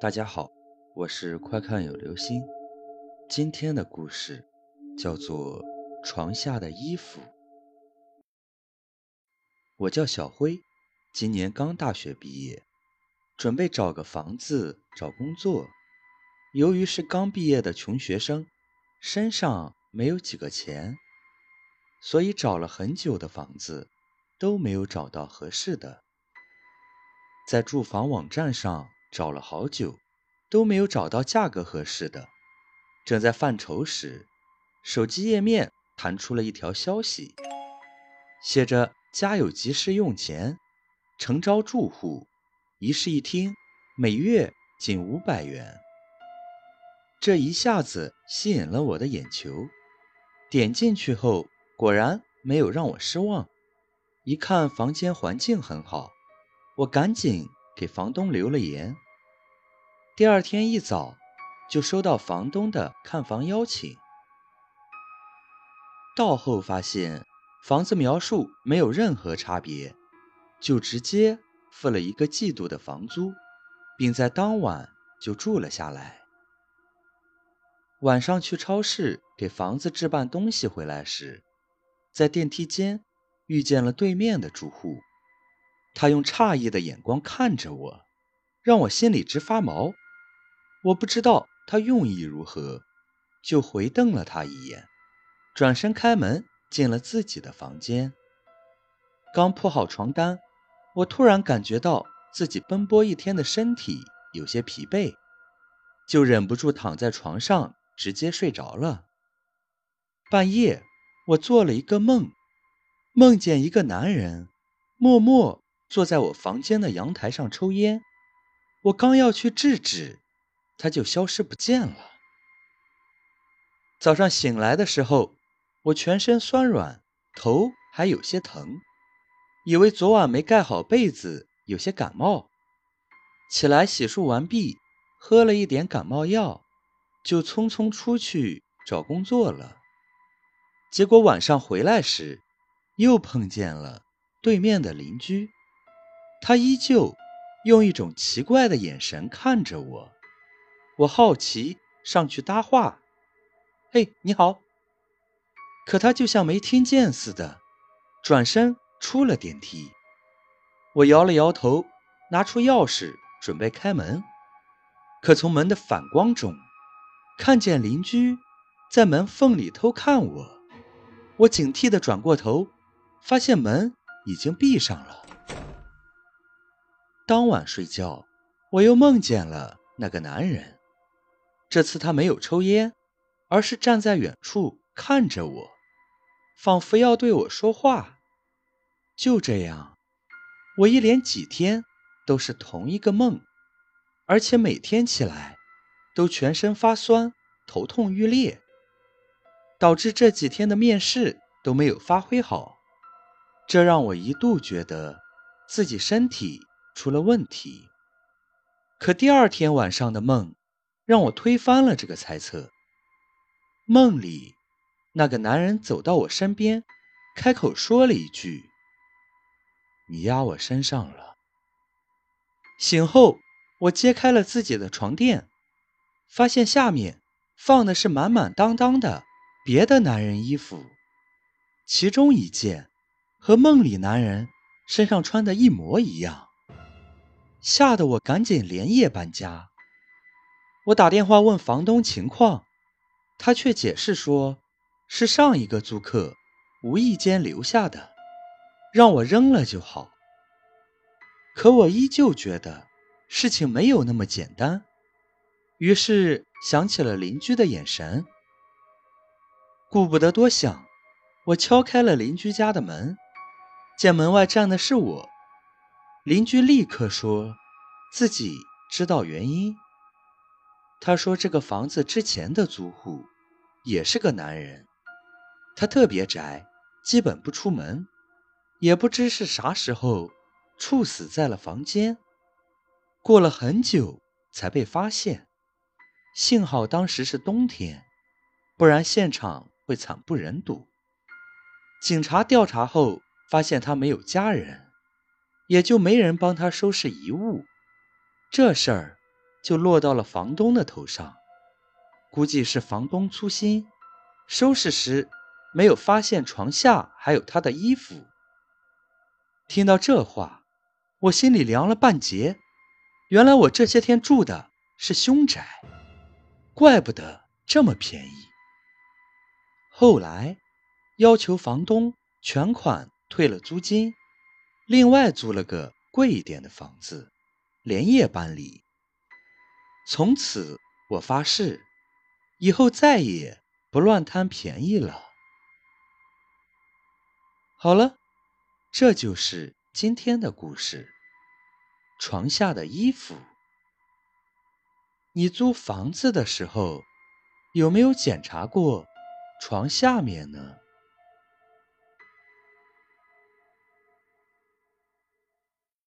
大家好，我是快看有流星。今天的故事叫做《床下的衣服》。我叫小辉，今年刚大学毕业，准备找个房子找工作。由于是刚毕业的穷学生，身上没有几个钱，所以找了很久的房子都没有找到合适的，在住房网站上。找了好久，都没有找到价格合适的。正在犯愁时，手机页面弹出了一条消息，写着“家有急事用钱，诚招住户，一室一厅，每月仅五百元”。这一下子吸引了我的眼球。点进去后，果然没有让我失望。一看房间环境很好，我赶紧。给房东留了言。第二天一早，就收到房东的看房邀请。到后发现房子描述没有任何差别，就直接付了一个季度的房租，并在当晚就住了下来。晚上去超市给房子置办东西回来时，在电梯间遇见了对面的住户。他用诧异的眼光看着我，让我心里直发毛。我不知道他用意如何，就回瞪了他一眼，转身开门进了自己的房间。刚铺好床单，我突然感觉到自己奔波一天的身体有些疲惫，就忍不住躺在床上直接睡着了。半夜，我做了一个梦，梦见一个男人默默。坐在我房间的阳台上抽烟，我刚要去制止，他就消失不见了。早上醒来的时候，我全身酸软，头还有些疼，以为昨晚没盖好被子，有些感冒。起来洗漱完毕，喝了一点感冒药，就匆匆出去找工作了。结果晚上回来时，又碰见了对面的邻居。他依旧用一种奇怪的眼神看着我，我好奇上去搭话：“嘿，你好。”可他就像没听见似的，转身出了电梯。我摇了摇头，拿出钥匙准备开门，可从门的反光中，看见邻居在门缝里偷看我。我警惕地转过头，发现门已经闭上了。当晚睡觉，我又梦见了那个男人。这次他没有抽烟，而是站在远处看着我，仿佛要对我说话。就这样，我一连几天都是同一个梦，而且每天起来都全身发酸、头痛欲裂，导致这几天的面试都没有发挥好。这让我一度觉得自己身体。出了问题，可第二天晚上的梦让我推翻了这个猜测。梦里，那个男人走到我身边，开口说了一句：“你压我身上了。”醒后，我揭开了自己的床垫，发现下面放的是满满当当的别的男人衣服，其中一件和梦里男人身上穿的一模一样。吓得我赶紧连夜搬家。我打电话问房东情况，他却解释说是上一个租客无意间留下的，让我扔了就好。可我依旧觉得事情没有那么简单，于是想起了邻居的眼神，顾不得多想，我敲开了邻居家的门，见门外站的是我。邻居立刻说自己知道原因。他说：“这个房子之前的租户也是个男人，他特别宅，基本不出门，也不知是啥时候猝死在了房间，过了很久才被发现。幸好当时是冬天，不然现场会惨不忍睹。警察调查后发现他没有家人。”也就没人帮他收拾遗物，这事儿就落到了房东的头上。估计是房东粗心，收拾时没有发现床下还有他的衣服。听到这话，我心里凉了半截。原来我这些天住的是凶宅，怪不得这么便宜。后来要求房东全款退了租金，另外租了个贵一点的房子，连夜搬离。从此我发誓。以后再也不乱贪便宜了。好了，这就是今天的故事。床下的衣服，你租房子的时候有没有检查过床下面呢？